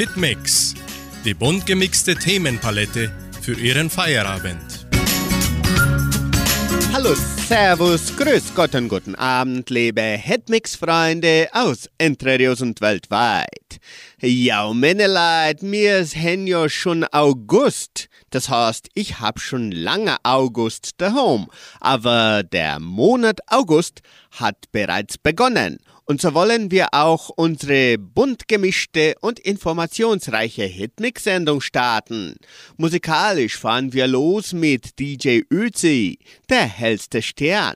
Hitmix, die bunt gemixte Themenpalette für Ihren Feierabend. Hallo, Servus, Grüß Gott und guten Abend, liebe Hitmix-Freunde aus Entrerios und weltweit. Ja, meine Leute, mir ist ja schon August. Das heißt, ich hab schon lange August daheim. Aber der Monat August hat bereits begonnen. Und so wollen wir auch unsere bunt gemischte und informationsreiche Hitmix-Sendung starten. Musikalisch fahren wir los mit DJ Özi, der hellste Stern.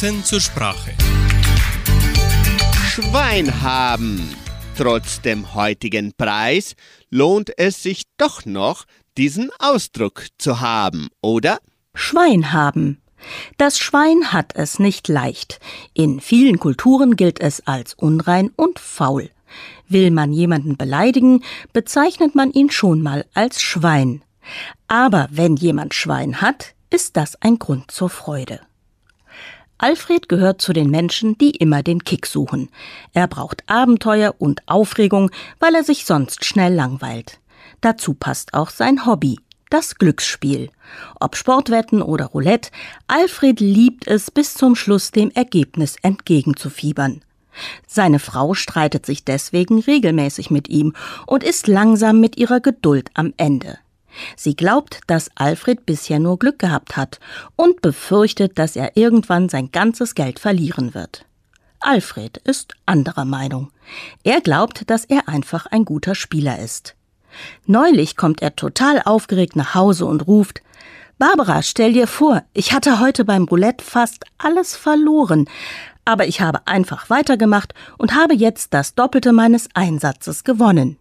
Zur Sprache. Schwein haben. Trotz dem heutigen Preis lohnt es sich doch noch, diesen Ausdruck zu haben, oder? Schwein haben. Das Schwein hat es nicht leicht. In vielen Kulturen gilt es als unrein und faul. Will man jemanden beleidigen, bezeichnet man ihn schon mal als Schwein. Aber wenn jemand Schwein hat, ist das ein Grund zur Freude. Alfred gehört zu den Menschen, die immer den Kick suchen. Er braucht Abenteuer und Aufregung, weil er sich sonst schnell langweilt. Dazu passt auch sein Hobby, das Glücksspiel. Ob Sportwetten oder Roulette, Alfred liebt es bis zum Schluss dem Ergebnis entgegenzufiebern. Seine Frau streitet sich deswegen regelmäßig mit ihm und ist langsam mit ihrer Geduld am Ende. Sie glaubt, dass Alfred bisher nur Glück gehabt hat und befürchtet, dass er irgendwann sein ganzes Geld verlieren wird. Alfred ist anderer Meinung. Er glaubt, dass er einfach ein guter Spieler ist. Neulich kommt er total aufgeregt nach Hause und ruft Barbara, stell dir vor, ich hatte heute beim Roulette fast alles verloren, aber ich habe einfach weitergemacht und habe jetzt das Doppelte meines Einsatzes gewonnen.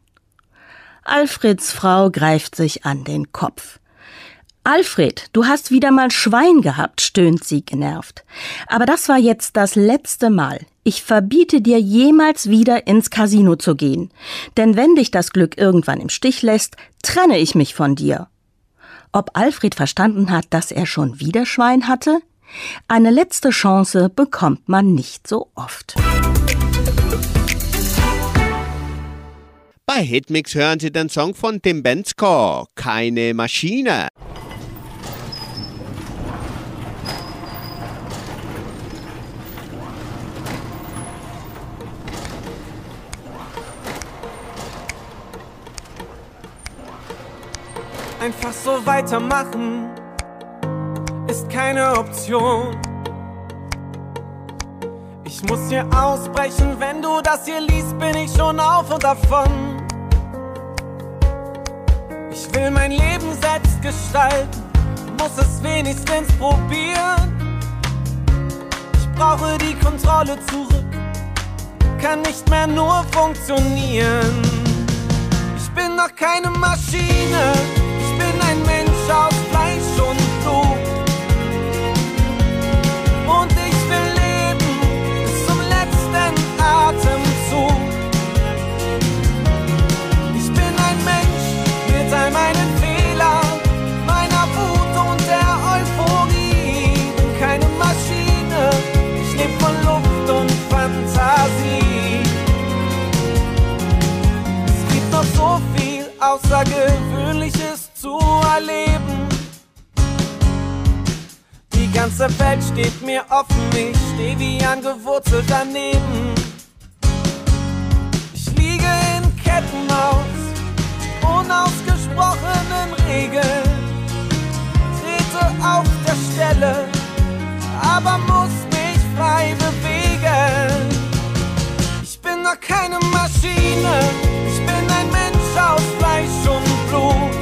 Alfreds Frau greift sich an den Kopf. Alfred, du hast wieder mal Schwein gehabt, stöhnt sie genervt. Aber das war jetzt das letzte Mal. Ich verbiete dir jemals wieder ins Casino zu gehen. Denn wenn dich das Glück irgendwann im Stich lässt, trenne ich mich von dir. Ob Alfred verstanden hat, dass er schon wieder Schwein hatte? Eine letzte Chance bekommt man nicht so oft. Bei Hitmix hören Sie den Song von Tim Bensko, Keine Maschine. Einfach so weitermachen ist keine Option. Ich muss hier ausbrechen, wenn du das hier liest, bin ich schon auf und davon. Ich will mein Leben selbst gestalten, muss es wenigstens probieren. Ich brauche die Kontrolle zurück, kann nicht mehr nur funktionieren. Ich bin noch keine Maschine bin ein Mensch aus Fleisch Außergewöhnliches zu erleben. Die ganze Welt steht mir offen, ich steh wie angewurzelt daneben. Ich liege in Ketten aus unausgesprochenen Regeln, trete auf der Stelle, aber muss mich frei bewegen. Ich bin noch keine Maschine, aus Fleisch und Blut.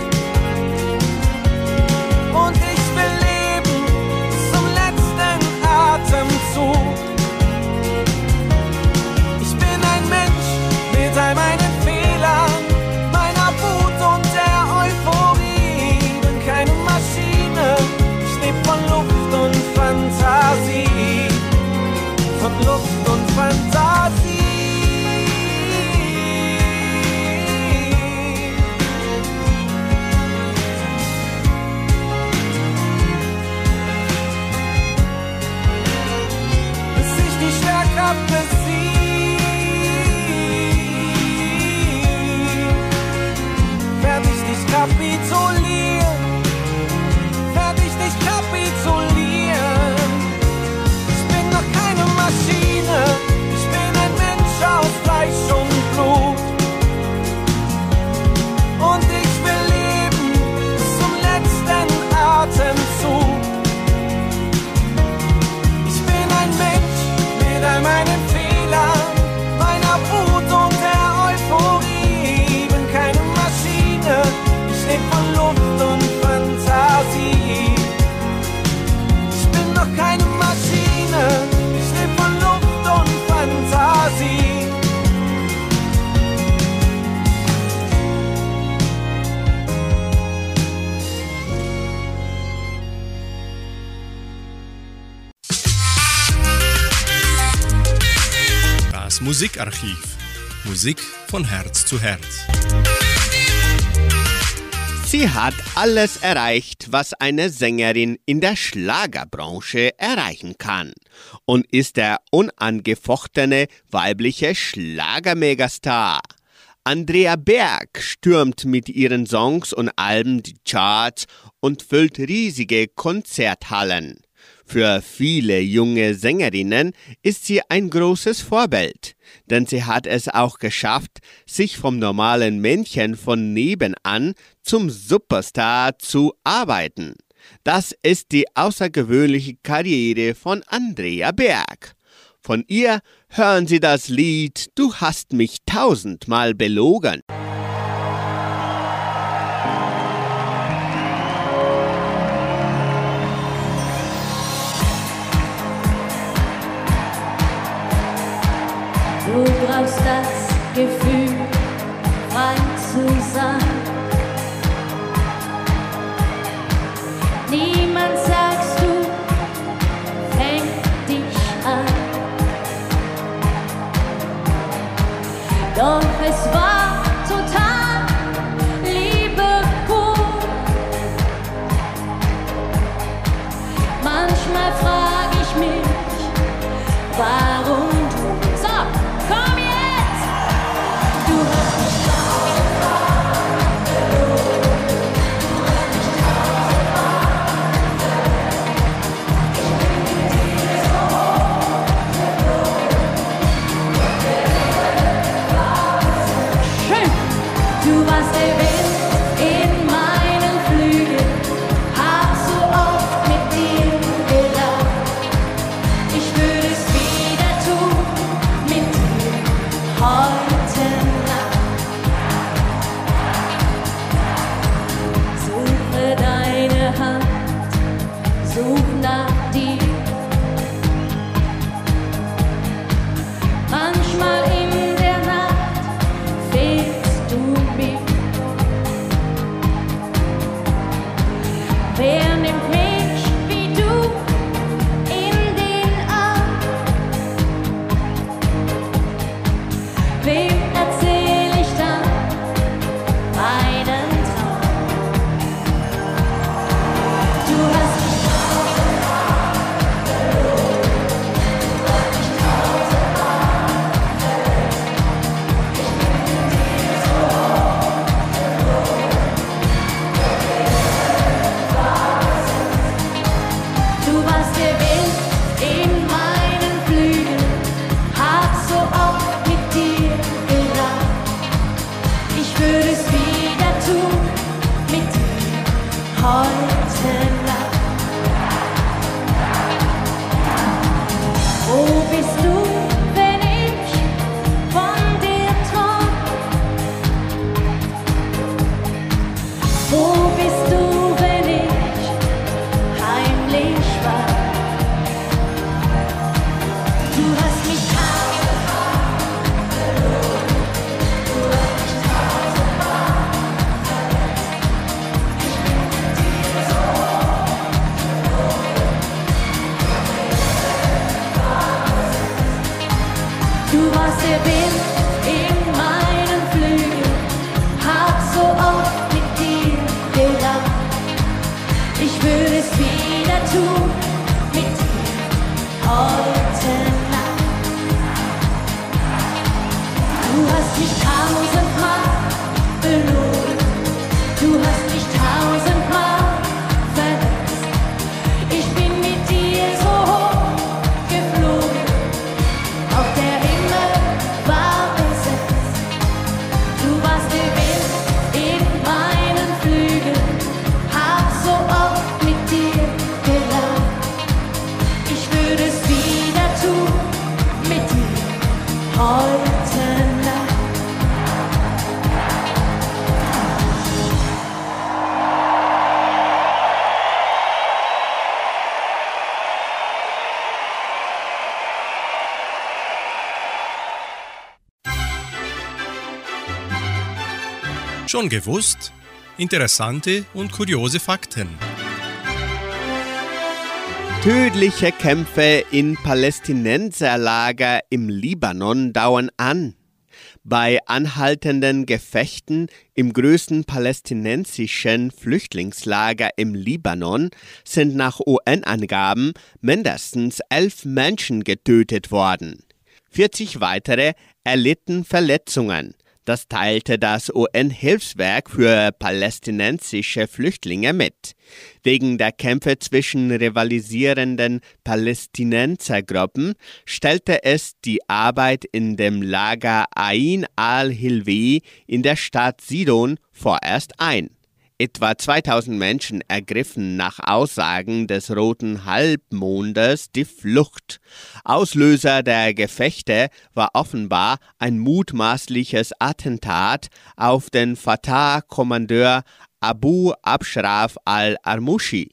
Musik von Herz zu Herz. Sie hat alles erreicht, was eine Sängerin in der Schlagerbranche erreichen kann und ist der unangefochtene weibliche Schlagermegastar. Andrea Berg stürmt mit ihren Songs und Alben die Charts und füllt riesige Konzerthallen. Für viele junge Sängerinnen ist sie ein großes Vorbild, denn sie hat es auch geschafft, sich vom normalen Männchen von nebenan zum Superstar zu arbeiten. Das ist die außergewöhnliche Karriere von Andrea Berg. Von ihr hören Sie das Lied Du hast mich tausendmal belogen. Doch es war hast Schon gewusst? Interessante und kuriose Fakten. Tödliche Kämpfe in Palästinenserlager im Libanon dauern an. Bei anhaltenden Gefechten im größten palästinensischen Flüchtlingslager im Libanon sind nach UN-Angaben mindestens elf Menschen getötet worden. 40 weitere erlitten Verletzungen. Das teilte das UN-Hilfswerk für palästinensische Flüchtlinge mit. Wegen der Kämpfe zwischen rivalisierenden Palästinensergruppen stellte es die Arbeit in dem Lager Ain al-Hilwi in der Stadt Sidon vorerst ein. Etwa 2000 Menschen ergriffen nach Aussagen des Roten Halbmondes die Flucht. Auslöser der Gefechte war offenbar ein mutmaßliches Attentat auf den Fatah-Kommandeur Abu Abshraf al-Armushi.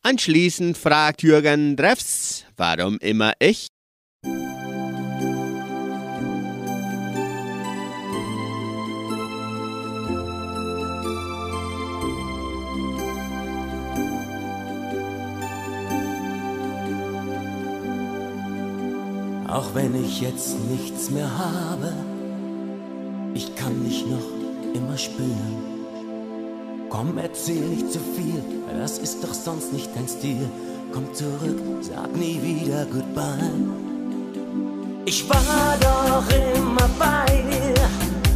Anschließend fragt Jürgen Dreffs, warum immer ich? Auch wenn ich jetzt nichts mehr habe, ich kann dich noch immer spüren. Komm, erzähl nicht zu viel, das ist doch sonst nicht dein Stil. Komm zurück, sag nie wieder Goodbye. Ich war doch immer bei dir,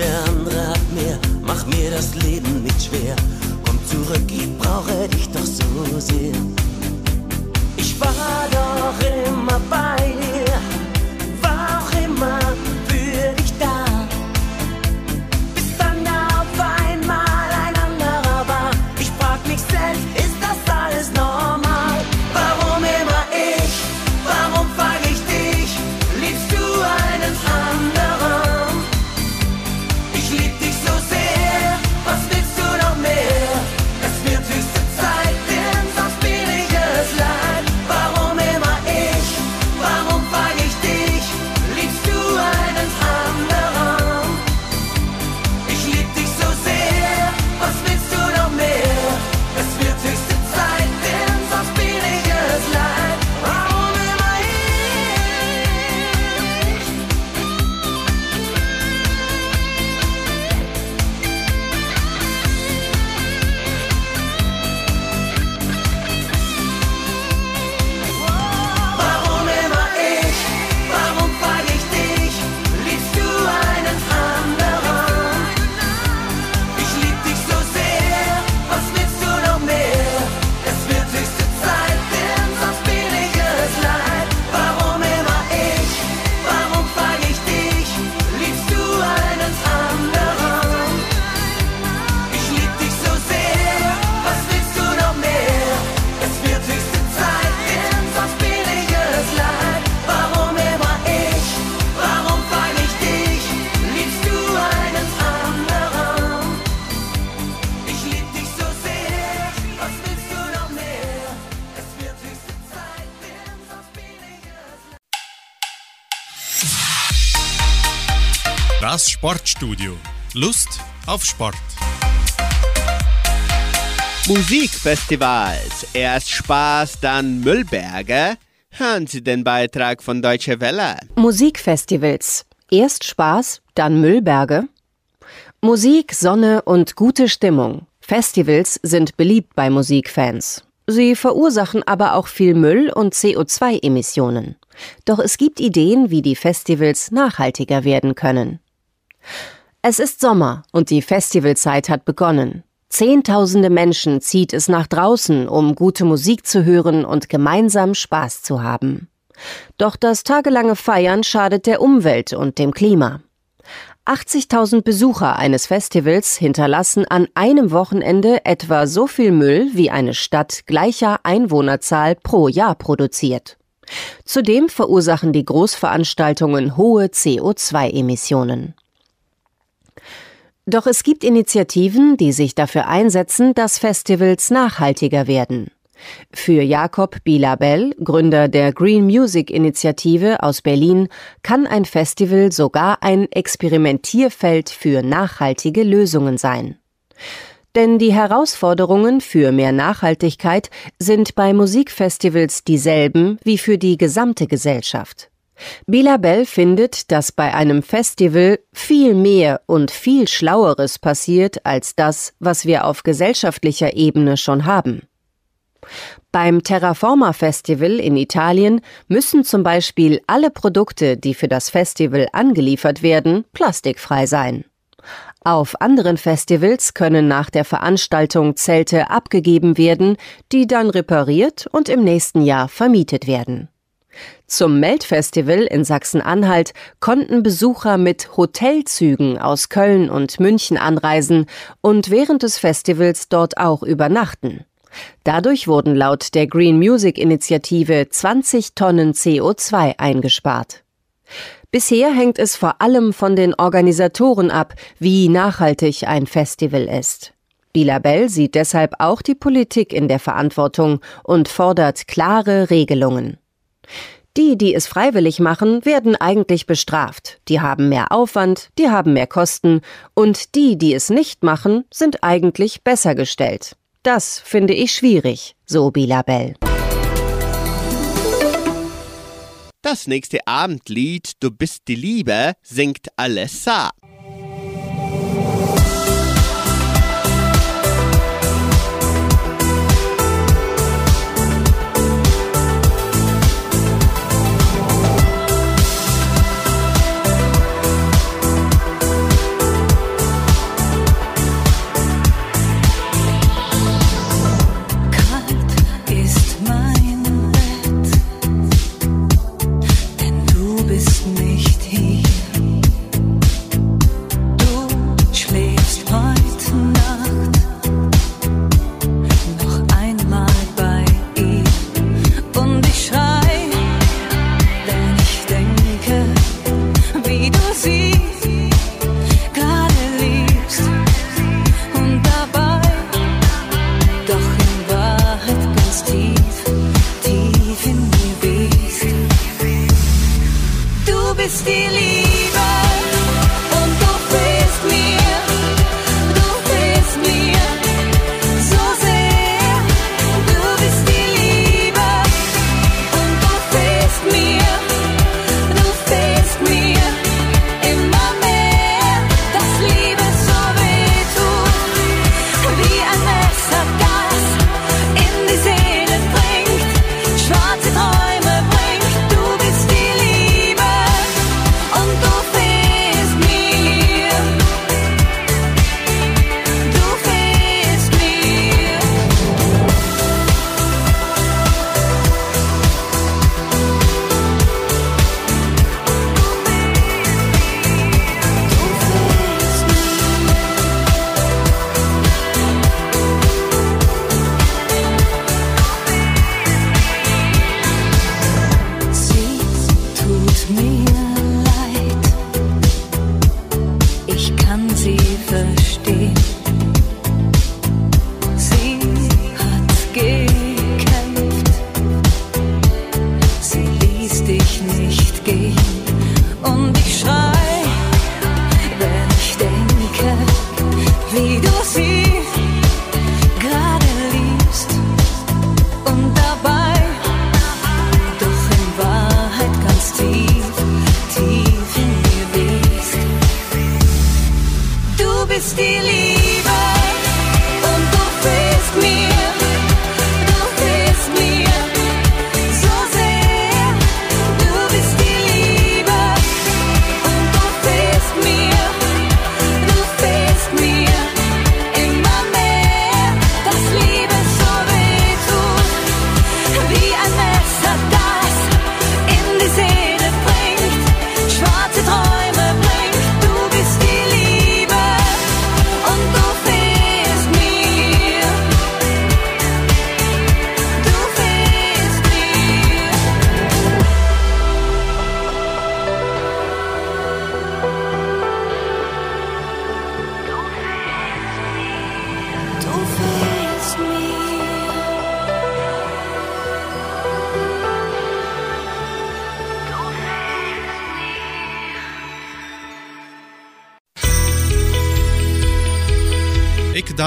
der andere hat mehr? Mach mir das Leben nicht schwer. Komm zurück, ich brauche dich doch so sehr. Ich war doch immer bei Sportstudio. Lust auf Sport. Musikfestivals. Erst Spaß, dann Müllberge. Hören Sie den Beitrag von Deutsche Welle. Musikfestivals. Erst Spaß, dann Müllberge. Musik, Sonne und gute Stimmung. Festivals sind beliebt bei Musikfans. Sie verursachen aber auch viel Müll und CO2-Emissionen. Doch es gibt Ideen, wie die Festivals nachhaltiger werden können. Es ist Sommer und die Festivalzeit hat begonnen. Zehntausende Menschen zieht es nach draußen, um gute Musik zu hören und gemeinsam Spaß zu haben. Doch das tagelange Feiern schadet der Umwelt und dem Klima. 80.000 Besucher eines Festivals hinterlassen an einem Wochenende etwa so viel Müll, wie eine Stadt gleicher Einwohnerzahl pro Jahr produziert. Zudem verursachen die Großveranstaltungen hohe CO2-Emissionen. Doch es gibt Initiativen, die sich dafür einsetzen, dass Festivals nachhaltiger werden. Für Jakob Bilabel, Gründer der Green Music Initiative aus Berlin, kann ein Festival sogar ein Experimentierfeld für nachhaltige Lösungen sein. Denn die Herausforderungen für mehr Nachhaltigkeit sind bei Musikfestivals dieselben wie für die gesamte Gesellschaft. Bilabel findet, dass bei einem Festival viel mehr und viel Schlaueres passiert als das, was wir auf gesellschaftlicher Ebene schon haben. Beim Terraforma Festival in Italien müssen zum Beispiel alle Produkte, die für das Festival angeliefert werden, plastikfrei sein. Auf anderen Festivals können nach der Veranstaltung Zelte abgegeben werden, die dann repariert und im nächsten Jahr vermietet werden. Zum Meldfestival in Sachsen-Anhalt konnten Besucher mit Hotelzügen aus Köln und München anreisen und während des Festivals dort auch übernachten. Dadurch wurden laut der Green Music Initiative 20 Tonnen CO2 eingespart. Bisher hängt es vor allem von den Organisatoren ab, wie nachhaltig ein Festival ist. Bilabel sieht deshalb auch die Politik in der Verantwortung und fordert klare Regelungen. Die, die es freiwillig machen, werden eigentlich bestraft. Die haben mehr Aufwand, die haben mehr Kosten und die, die es nicht machen, sind eigentlich besser gestellt. Das finde ich schwierig, so Bilabel. Das nächste Abendlied Du bist die Liebe singt Alessa.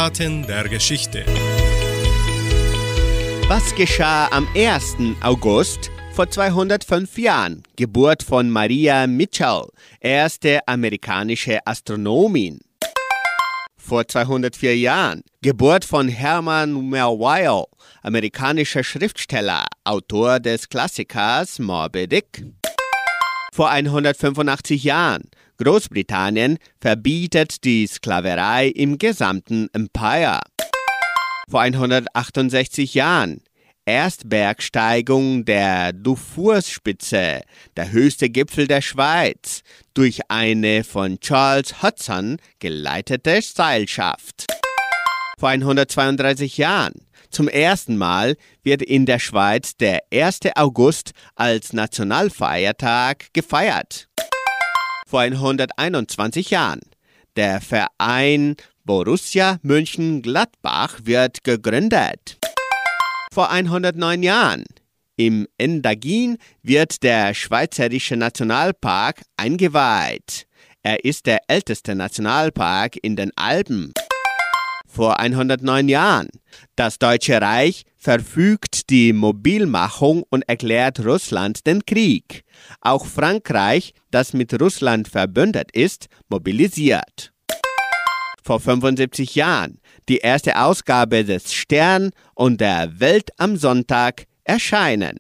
Eckdaten der Geschichte. Was geschah am 1. August vor 205 Jahren? Geburt von Maria Mitchell, erste amerikanische Astronomin. Vor 204 Jahren Geburt von Herman Melville, amerikanischer Schriftsteller, Autor des Klassikers Moby Dick. Vor 185 Jahren Großbritannien verbietet die Sklaverei im gesamten Empire. Vor 168 Jahren Erstbergsteigung der Dufourspitze, der höchste Gipfel der Schweiz, durch eine von Charles Hudson geleitete Seilschaft. Vor 132 Jahren zum ersten Mal wird in der Schweiz der 1. August als Nationalfeiertag gefeiert. Vor 121 Jahren der Verein Borussia Mönchengladbach wird gegründet. Vor 109 Jahren im Endagin wird der Schweizerische Nationalpark eingeweiht. Er ist der älteste Nationalpark in den Alpen. Vor 109 Jahren. Das Deutsche Reich verfügt die Mobilmachung und erklärt Russland den Krieg. Auch Frankreich, das mit Russland verbündet ist, mobilisiert vor 75 Jahren die erste Ausgabe des Stern und der Welt am Sonntag erscheinen.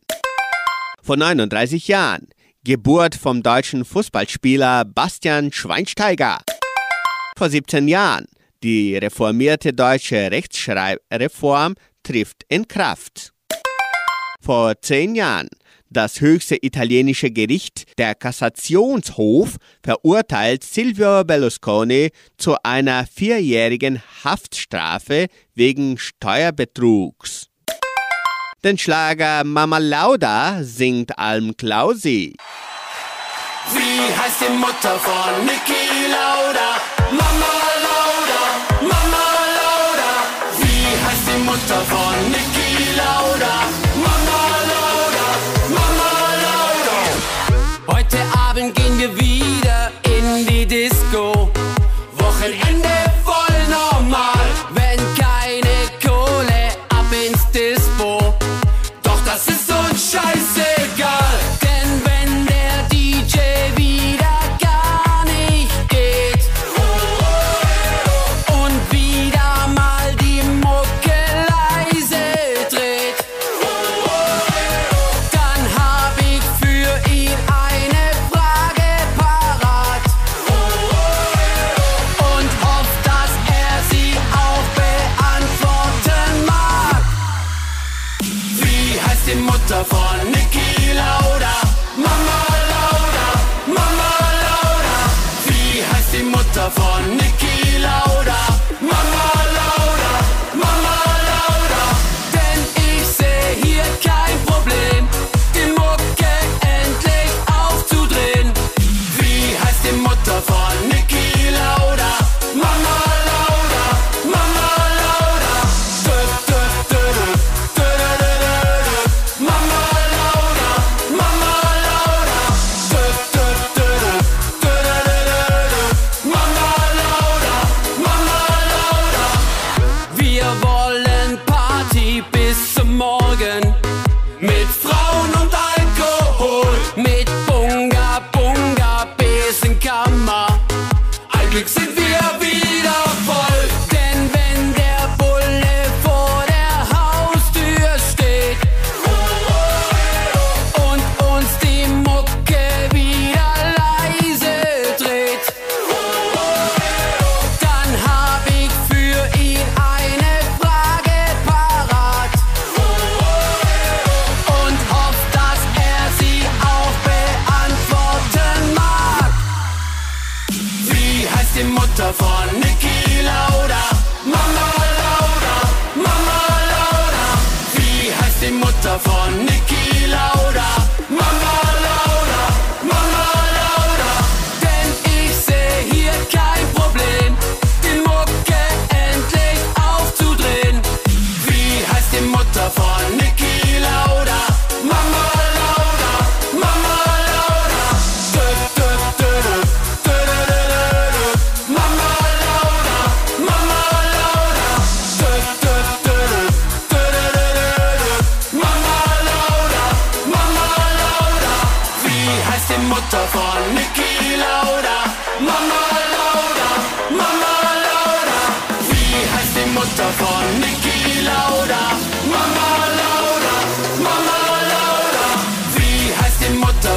Vor 39 Jahren Geburt vom deutschen Fußballspieler Bastian Schweinsteiger. Vor 17 Jahren die reformierte deutsche Rechtschreibreform trifft in Kraft. Vor 10 Jahren das höchste italienische Gericht, der Kassationshof, verurteilt Silvio Berlusconi zu einer vierjährigen Haftstrafe wegen Steuerbetrugs. Den Schlager Mama Lauda singt Alm Klausi. Wie heißt die Mutter von Niki Lauda? Mutter von Niki Lauda? Mama Lauda, Mama Lauda. Heute Abend gehen wir wieder in die Disco.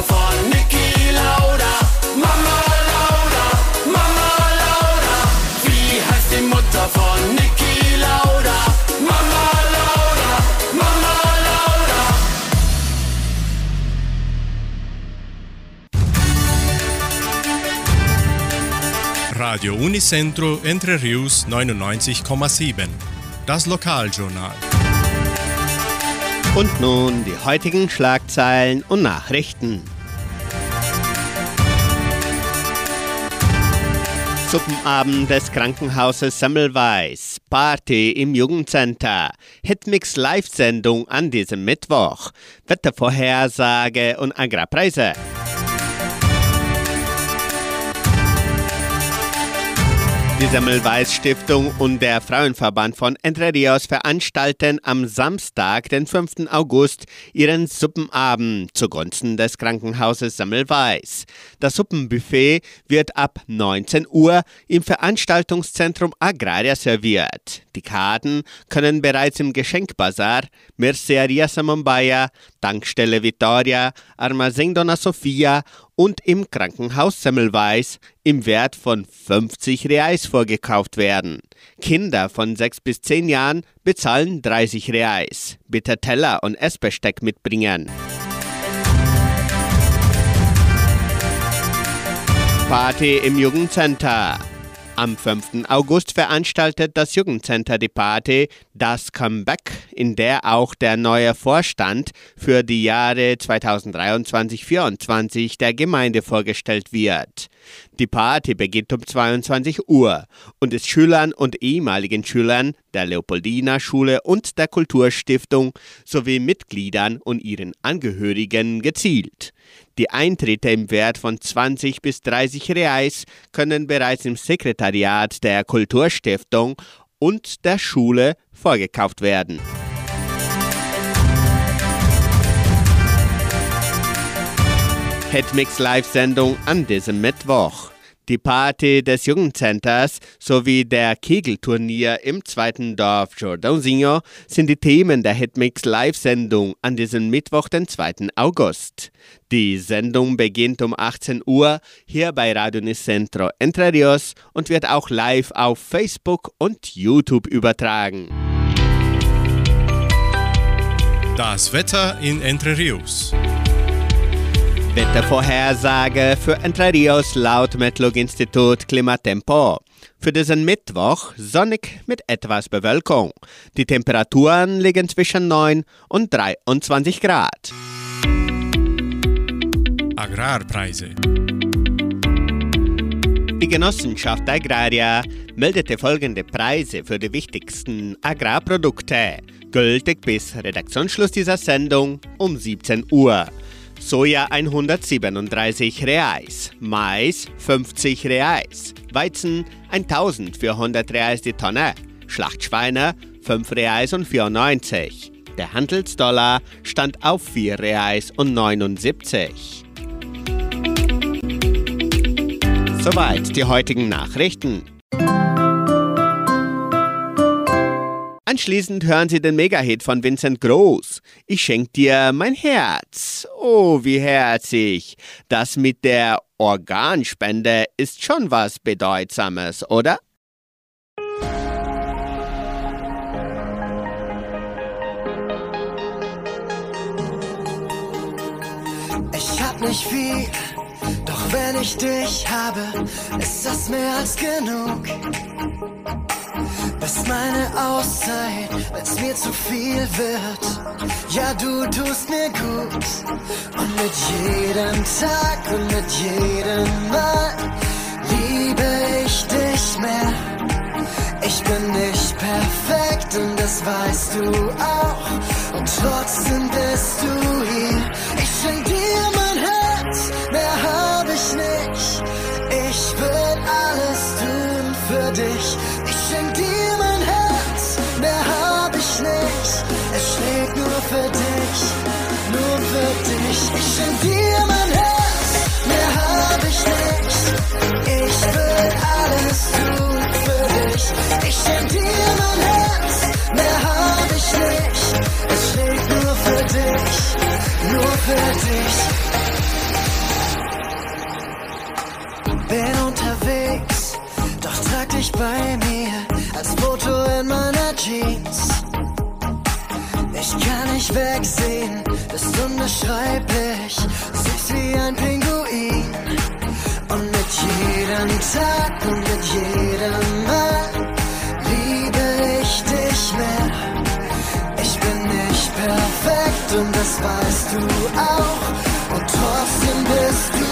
von Niki Lauda. Mama Lauda, Mama Lauda. Wie heißt die Mutter von Niki Lauda? Mama Lauda, Mama Lauda. Radio Unicentro Entre Rius 99,7. Das Lokaljournal. Und nun die heutigen Schlagzeilen und Nachrichten. Suppenabend des Krankenhauses Semmelweis, Party im Jugendcenter, Hitmix Live-Sendung an diesem Mittwoch, Wettervorhersage und Agrarpreise. Die Semmelweis Stiftung und der Frauenverband von Entre Rios veranstalten am Samstag, den 5. August, ihren Suppenabend zugunsten des Krankenhauses Semmelweis. Das Suppenbuffet wird ab 19 Uhr im Veranstaltungszentrum Agraria serviert. Die Karten können bereits im Geschenkbazar, Merceria Samambaya, Tankstelle Vittoria, Armazém Dona Sofia und im Krankenhaus Semmelweis im Wert von 50 Reais vorgekauft werden. Kinder von 6 bis 10 Jahren bezahlen 30 Reais. Bitte Teller und Essbesteck mitbringen. Party im Jugendcenter. Am 5. August veranstaltet das Jugendcenter die Party Das Comeback, in der auch der neue Vorstand für die Jahre 2023-24 der Gemeinde vorgestellt wird. Die Party beginnt um 22 Uhr und ist Schülern und ehemaligen Schülern der Leopoldina Schule und der Kulturstiftung sowie Mitgliedern und ihren Angehörigen gezielt. Die Eintritte im Wert von 20 bis 30 Reais können bereits im Sekretariat der Kulturstiftung und der Schule vorgekauft werden. Hitmix Live-Sendung an diesem Mittwoch. Die Party des Jugendcenters sowie der Kegelturnier im zweiten Dorf Jordãozinho sind die Themen der Hitmix Live-Sendung an diesem Mittwoch, den 2. August. Die Sendung beginnt um 18 Uhr hier bei Radio Nicentro Entre Rios und wird auch live auf Facebook und YouTube übertragen. Das Wetter in Entre Rios. Wettervorhersage für Entre Rios laut Metlog-Institut Klimatempo. Für diesen Mittwoch sonnig mit etwas Bewölkung. Die Temperaturen liegen zwischen 9 und 23 Grad. Agrarpreise. Die Genossenschaft Agraria meldete folgende Preise für die wichtigsten Agrarprodukte, gültig bis Redaktionsschluss dieser Sendung um 17 Uhr. Soja 137 Reais, Mais 50 Reais, Weizen 1400 Reais die Tonne, Schlachtschweine 5 Reais und 94. Der Handelsdollar stand auf 4 Reais und 79. Soweit die heutigen Nachrichten. Anschließend hören Sie den Megahit von Vincent Groß. Ich schenk dir mein Herz. Oh, wie herzig. Das mit der Organspende ist schon was Bedeutsames, oder? Ich hab nicht viel, doch wenn ich dich habe, ist das mehr als genug. Bist meine Auszeit, wenn's mir zu viel wird. Ja, du tust mir gut. Und mit jedem Tag und mit jedem Mal liebe ich dich mehr. Ich bin nicht perfekt und das weißt du auch. Und trotzdem bist du hier. Ich schenk dir hab ich nicht. Es schlägt nur für dich, nur für dich. Bin unterwegs, doch trag dich bei mir als Foto in meiner Jeans. Ich kann nicht wegsehen, bist unbeschreiblich, süß wie ein Pinguin. Und mit jedem Tag und mit jedem und das weißt du auch. Und trotzdem bist du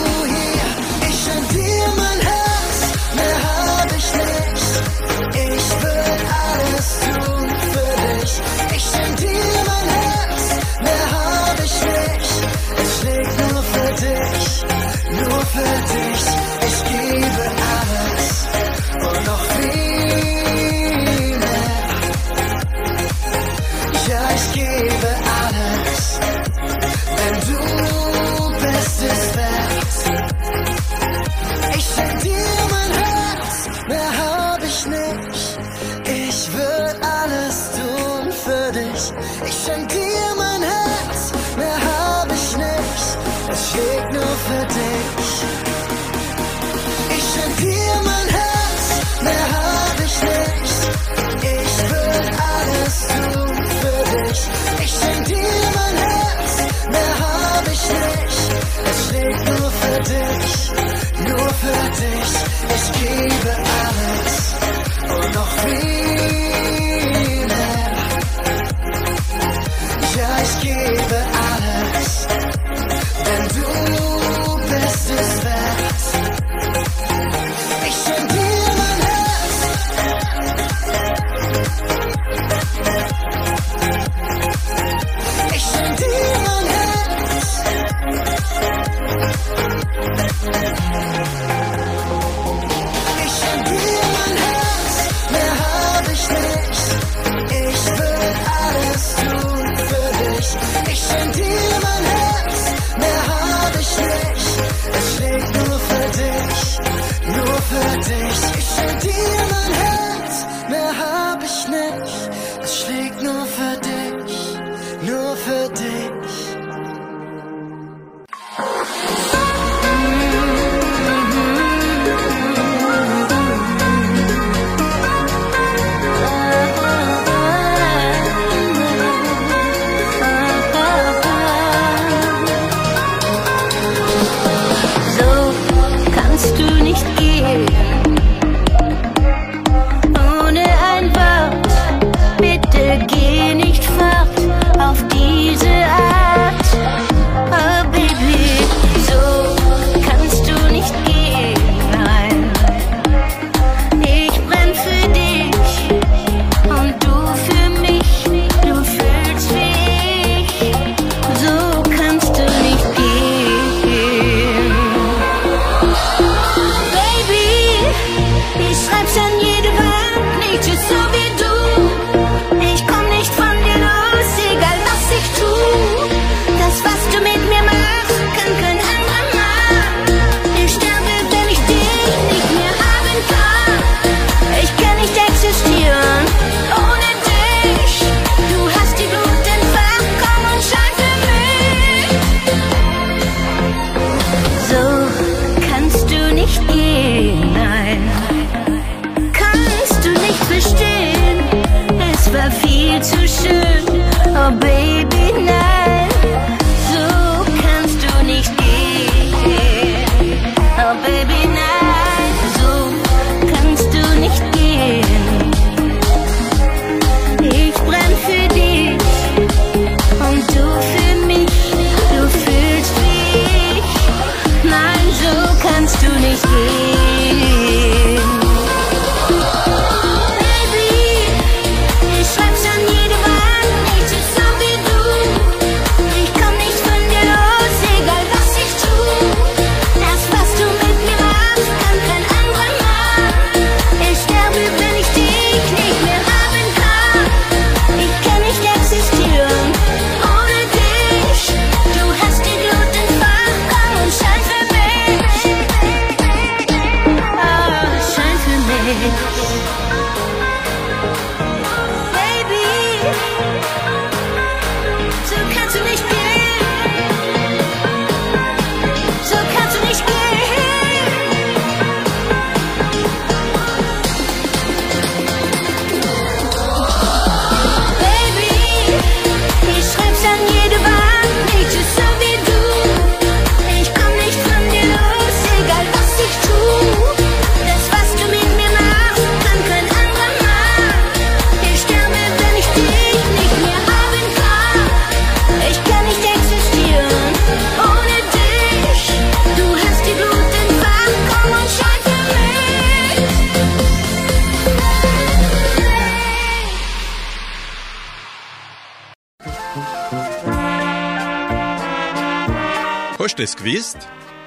Gewusst?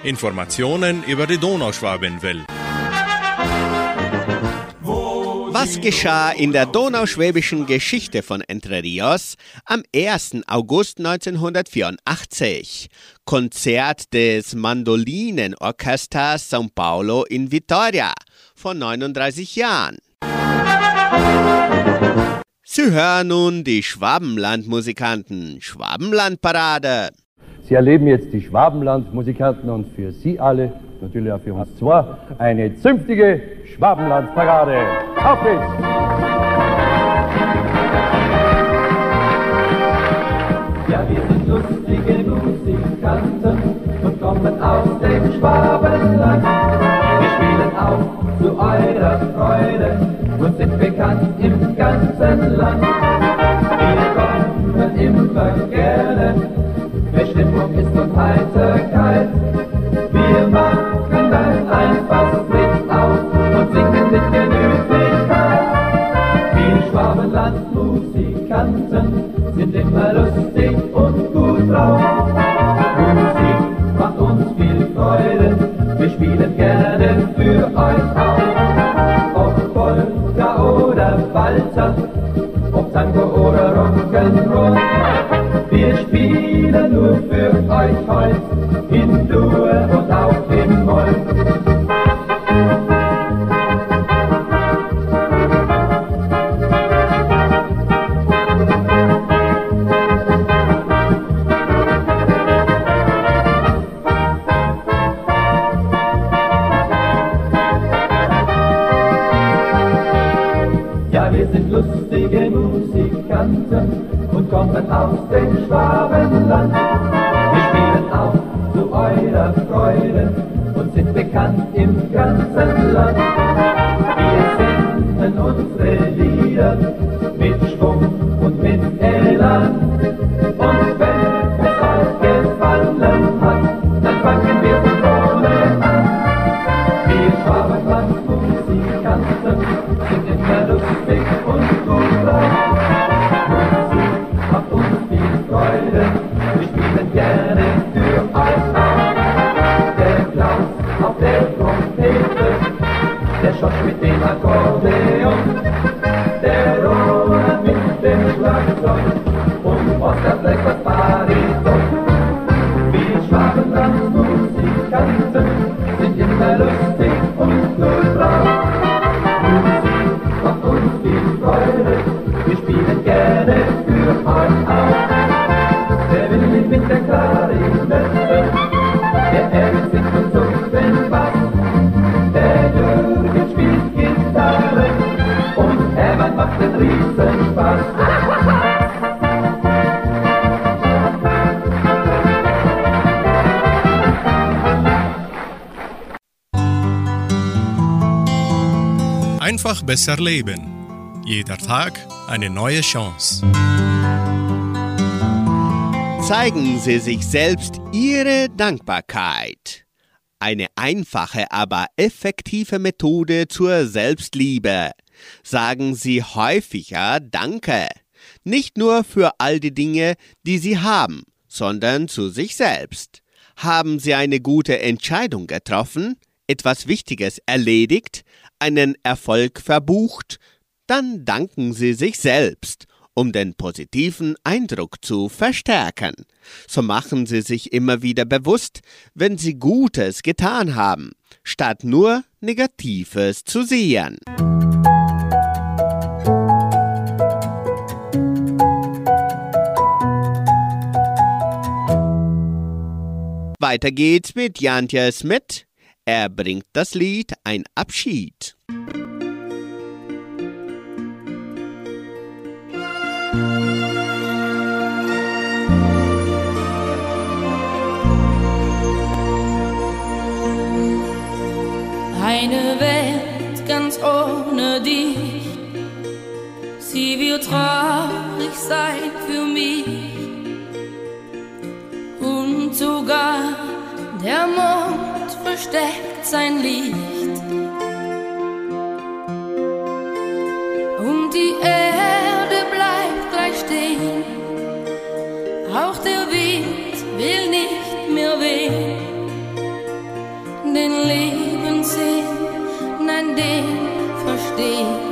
Informationen über die Donauschwabenwelle. Was geschah in der donauschwäbischen Geschichte von Entre Rios am 1. August 1984? Konzert des Mandolinenorchesters São Paulo in Vitoria vor 39 Jahren. Sie hören nun die Schwabenlandmusikanten Schwabenlandparade. Sie erleben jetzt die Schwabenlandmusikanten und für Sie alle, natürlich auch für uns zwei, eine zünftige Schwabenlandparade. Auf geht's! Ja, wir sind lustige Musikanten und kommen aus dem Schwabenland. Wir spielen auch zu eurer Freude und sind bekannt im ganzen Land. Wir kommen immer gerne, Stimmung ist und Heiterkeit. Wir machen dann einfach mit auf und singen mit Genügigkeit. Wir Schwabenland-Musikanten sind immer lustig und gut drauf. Musik macht uns viel Freude, wir spielen gerne für euch auf. Ob Polka oder Walzer, ob Tango oder Rock'n'Roll. Wir spielen nur für euch heute in Dur und Einfach besser leben. Jeder Tag eine neue Chance. Zeigen Sie sich selbst Ihre Dankbarkeit. Eine einfache, aber effektive Methode zur Selbstliebe. Sagen Sie häufiger Danke. Nicht nur für all die Dinge, die Sie haben, sondern zu sich selbst. Haben Sie eine gute Entscheidung getroffen, etwas Wichtiges erledigt, einen Erfolg verbucht, dann danken Sie sich selbst, um den positiven Eindruck zu verstärken. So machen Sie sich immer wieder bewusst, wenn Sie Gutes getan haben, statt nur Negatives zu sehen. Weiter geht's mit Jantje Smith. Er bringt das Lied Ein Abschied. Eine Welt ganz ohne dich, sie wird traurig sein für mich. versteckt sein Licht. Und die Erde bleibt gleich stehen, auch der Wind will nicht mehr wehen. Den Lebenssinn, nein, den versteh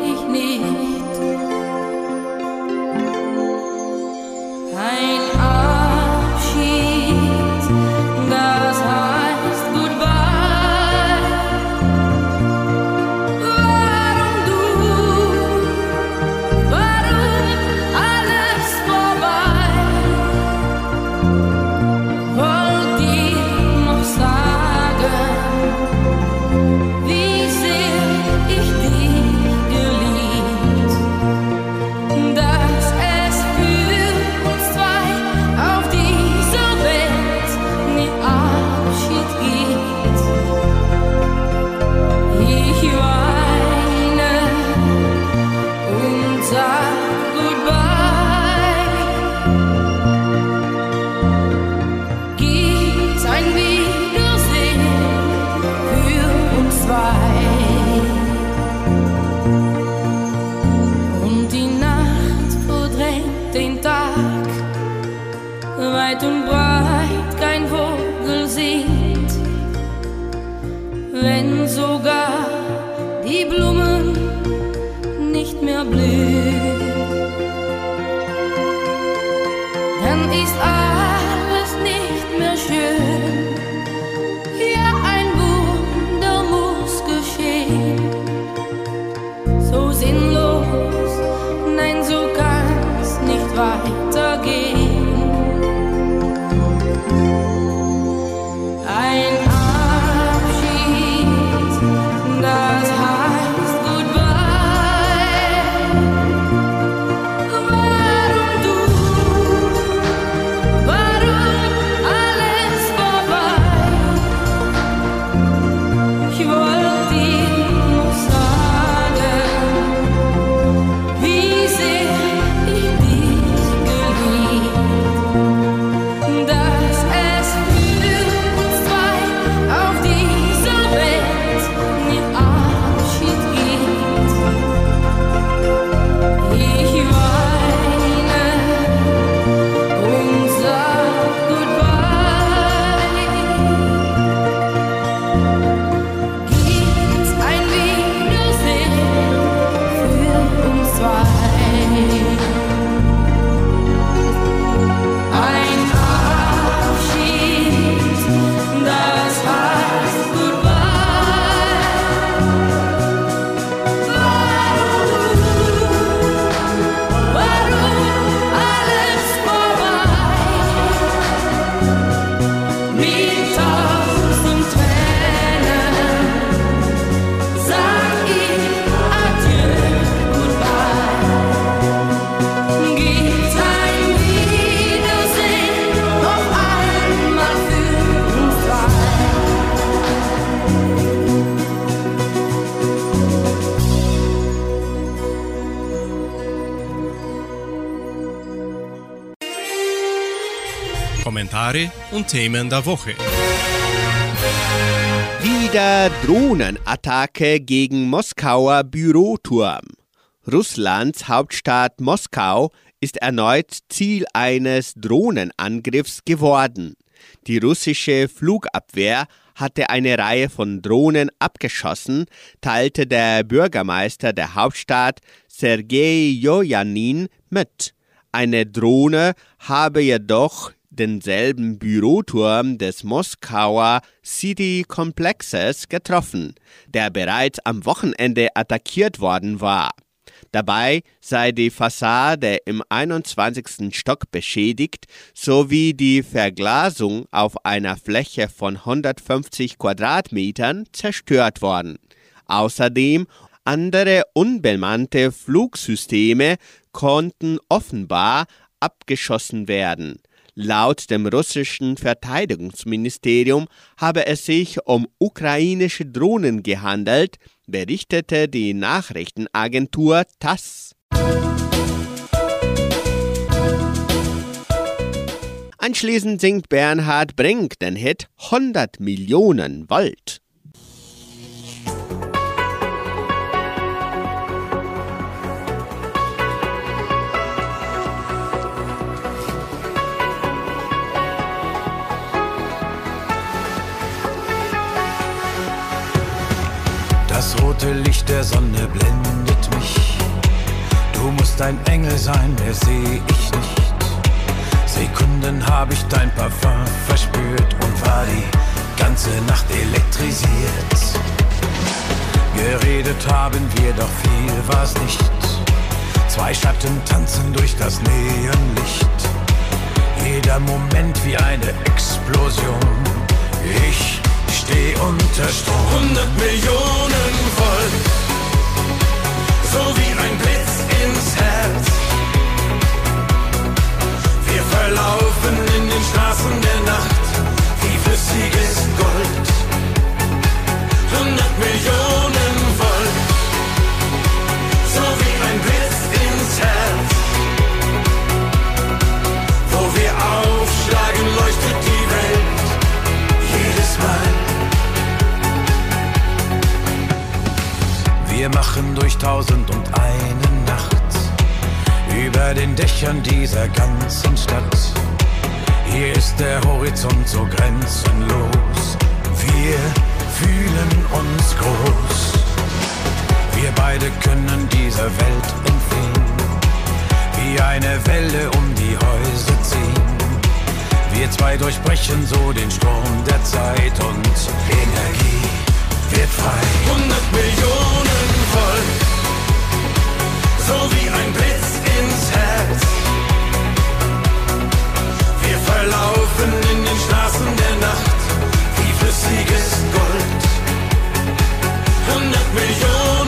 sogar die Blumen nicht mehr blühen. Dann ist alles Kommentare und Themen der Woche. Wieder Drohnenattacke gegen Moskauer Büroturm. Russlands Hauptstadt Moskau ist erneut Ziel eines Drohnenangriffs geworden. Die russische Flugabwehr hatte eine Reihe von Drohnen abgeschossen, teilte der Bürgermeister der Hauptstadt Sergei Jojanin mit. Eine Drohne habe jedoch denselben Büroturm des Moskauer City-Komplexes getroffen, der bereits am Wochenende attackiert worden war. Dabei sei die Fassade im 21. Stock beschädigt sowie die Verglasung auf einer Fläche von 150 Quadratmetern zerstört worden. Außerdem andere unbemannte Flugsysteme konnten offenbar abgeschossen werden. Laut dem russischen Verteidigungsministerium habe es sich um ukrainische Drohnen gehandelt, berichtete die Nachrichtenagentur TASS. Anschließend singt Bernhard Brink den Hit 100 Millionen Volt. Das rote Licht der Sonne blendet mich. Du musst ein Engel sein, mehr seh ich nicht. Sekunden hab ich dein Parfum verspürt und war die ganze Nacht elektrisiert. Geredet haben wir, doch viel war's nicht. Zwei Schatten tanzen durch das Neonlicht. Jeder Moment wie eine Explosion. Ich steh unter Strom. 100 Millionen Volt, so wie ein Blitz ins Herz. Wir verlaufen in den Straßen der Nacht wie flüssiges Gold. 100 Millionen Volt, so wie ein Blitz ins Herz. Wo wir aufschlagen, leuchtet Wir machen durch tausend und eine Nacht über den Dächern dieser ganzen Stadt. Hier ist der Horizont so grenzenlos. Wir fühlen uns groß. Wir beide können dieser Welt entfliehen. Wie eine Welle um die Häuser ziehen. Wir zwei durchbrechen so den Sturm der Zeit und Energie wird frei. 100 Millionen Volt, so wie ein Blitz ins Herz. Wir verlaufen in den Straßen der Nacht wie flüssiges Gold. 100 Millionen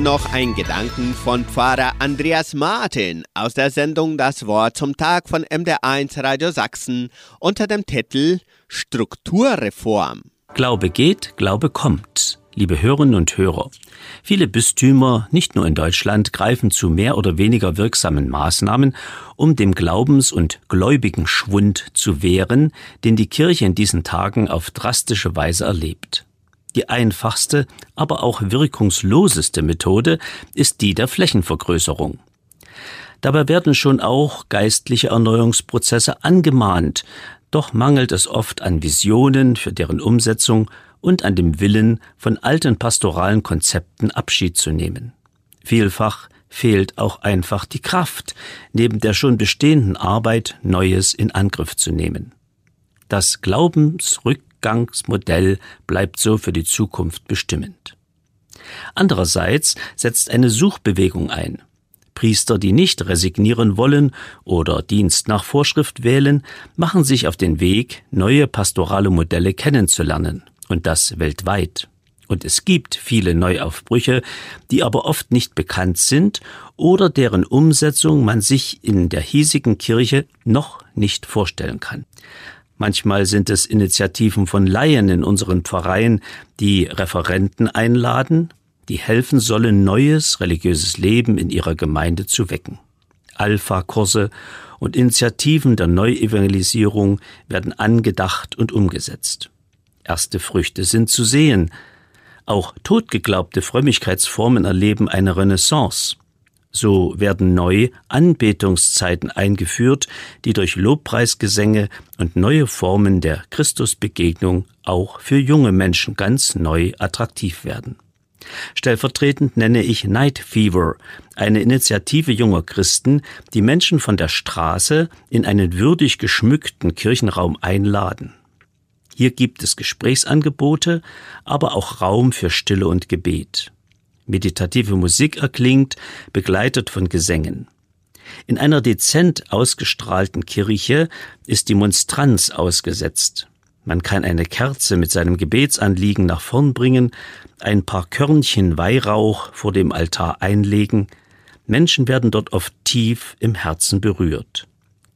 Noch einen Gedanken von Pfarrer Andreas Martin aus der Sendung Das Wort zum Tag von MDR1 Radio Sachsen unter dem Titel Strukturreform. Glaube geht, Glaube kommt. Liebe Hörerinnen und Hörer, viele Bistümer, nicht nur in Deutschland, greifen zu mehr oder weniger wirksamen Maßnahmen, um dem Glaubens- und gläubigen Schwund zu wehren, den die Kirche in diesen Tagen auf drastische Weise erlebt. Die einfachste, aber auch wirkungsloseste Methode ist die der Flächenvergrößerung. Dabei werden schon auch geistliche Erneuerungsprozesse angemahnt, doch mangelt es oft an Visionen für deren Umsetzung und an dem Willen, von alten pastoralen Konzepten Abschied zu nehmen. Vielfach fehlt auch einfach die Kraft, neben der schon bestehenden Arbeit Neues in Angriff zu nehmen. Das Glaubensrückgangsmodell bleibt so für die Zukunft bestimmend. Andererseits setzt eine Suchbewegung ein. Priester, die nicht resignieren wollen oder Dienst nach Vorschrift wählen, machen sich auf den Weg, neue pastorale Modelle kennenzulernen, und das weltweit. Und es gibt viele Neuaufbrüche, die aber oft nicht bekannt sind oder deren Umsetzung man sich in der hiesigen Kirche noch nicht vorstellen kann. Manchmal sind es Initiativen von Laien in unseren Pfarreien, die Referenten einladen, die helfen sollen, neues religiöses Leben in ihrer Gemeinde zu wecken. Alpha-Kurse und Initiativen der Neuevangelisierung werden angedacht und umgesetzt. Erste Früchte sind zu sehen. Auch totgeglaubte Frömmigkeitsformen erleben eine Renaissance. So werden neu Anbetungszeiten eingeführt, die durch Lobpreisgesänge und neue Formen der Christusbegegnung auch für junge Menschen ganz neu attraktiv werden. Stellvertretend nenne ich Night Fever, eine Initiative junger Christen, die Menschen von der Straße in einen würdig geschmückten Kirchenraum einladen. Hier gibt es Gesprächsangebote, aber auch Raum für Stille und Gebet. Meditative Musik erklingt, begleitet von Gesängen. In einer dezent ausgestrahlten Kirche ist die Monstranz ausgesetzt. Man kann eine Kerze mit seinem Gebetsanliegen nach vorn bringen, ein paar Körnchen Weihrauch vor dem Altar einlegen. Menschen werden dort oft tief im Herzen berührt.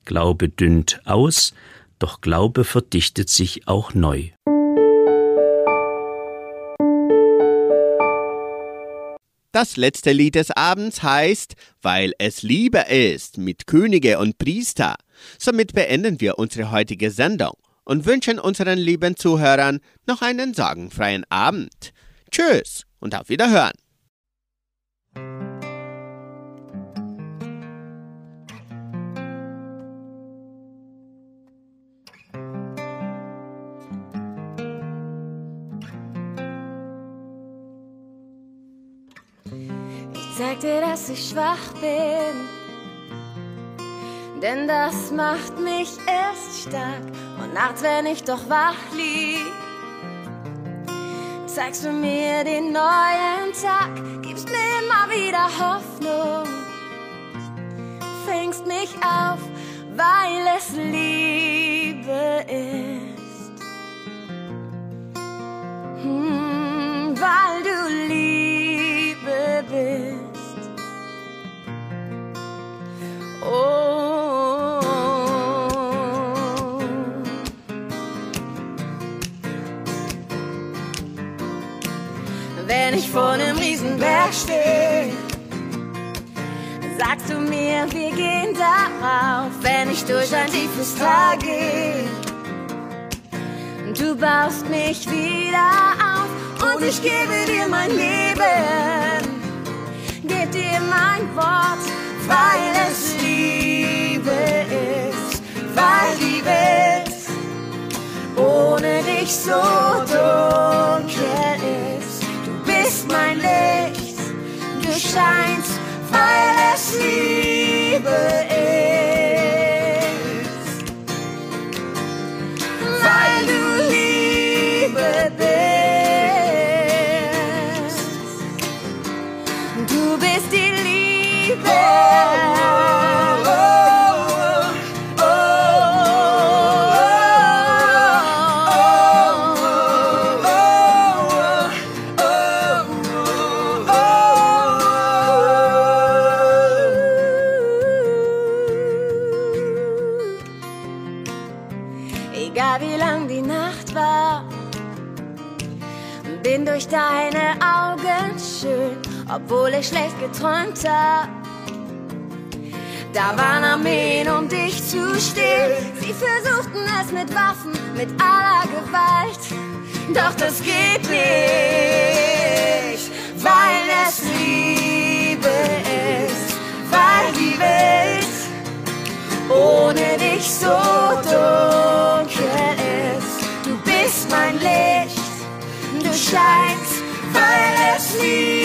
Glaube dünnt aus, doch Glaube verdichtet sich auch neu. Das letzte Lied des Abends heißt Weil es Liebe ist mit Könige und Priester. Somit beenden wir unsere heutige Sendung und wünschen unseren lieben Zuhörern noch einen sorgenfreien Abend. Tschüss und auf Wiederhören. Dir, dass ich schwach bin, denn das macht mich erst stark. Und nachts, wenn ich doch wach lieg, zeigst du mir den neuen Tag, gibst mir immer wieder Hoffnung, fängst mich auf, weil es Liebe ist. Ich vor einem Riesenberg stehe, sagst du mir, wir gehen darauf. Wenn ich durch ein tiefes Tal gehe, du baust mich wieder auf und ich gebe dir mein Leben, geb dir mein Wort, weil es Liebe ist, weil die Welt ohne dich so dunkel ist. Mein Licht, du scheinst, weil es Liebe ist. Geträumt hab. Da waren Armeen, um dich zu stehlen. Sie versuchten es mit Waffen, mit aller Gewalt. Doch das geht nicht, weil es Liebe ist, weil die Welt ohne dich so dunkel ist. Du bist mein Licht, du scheinst, weil es Liebe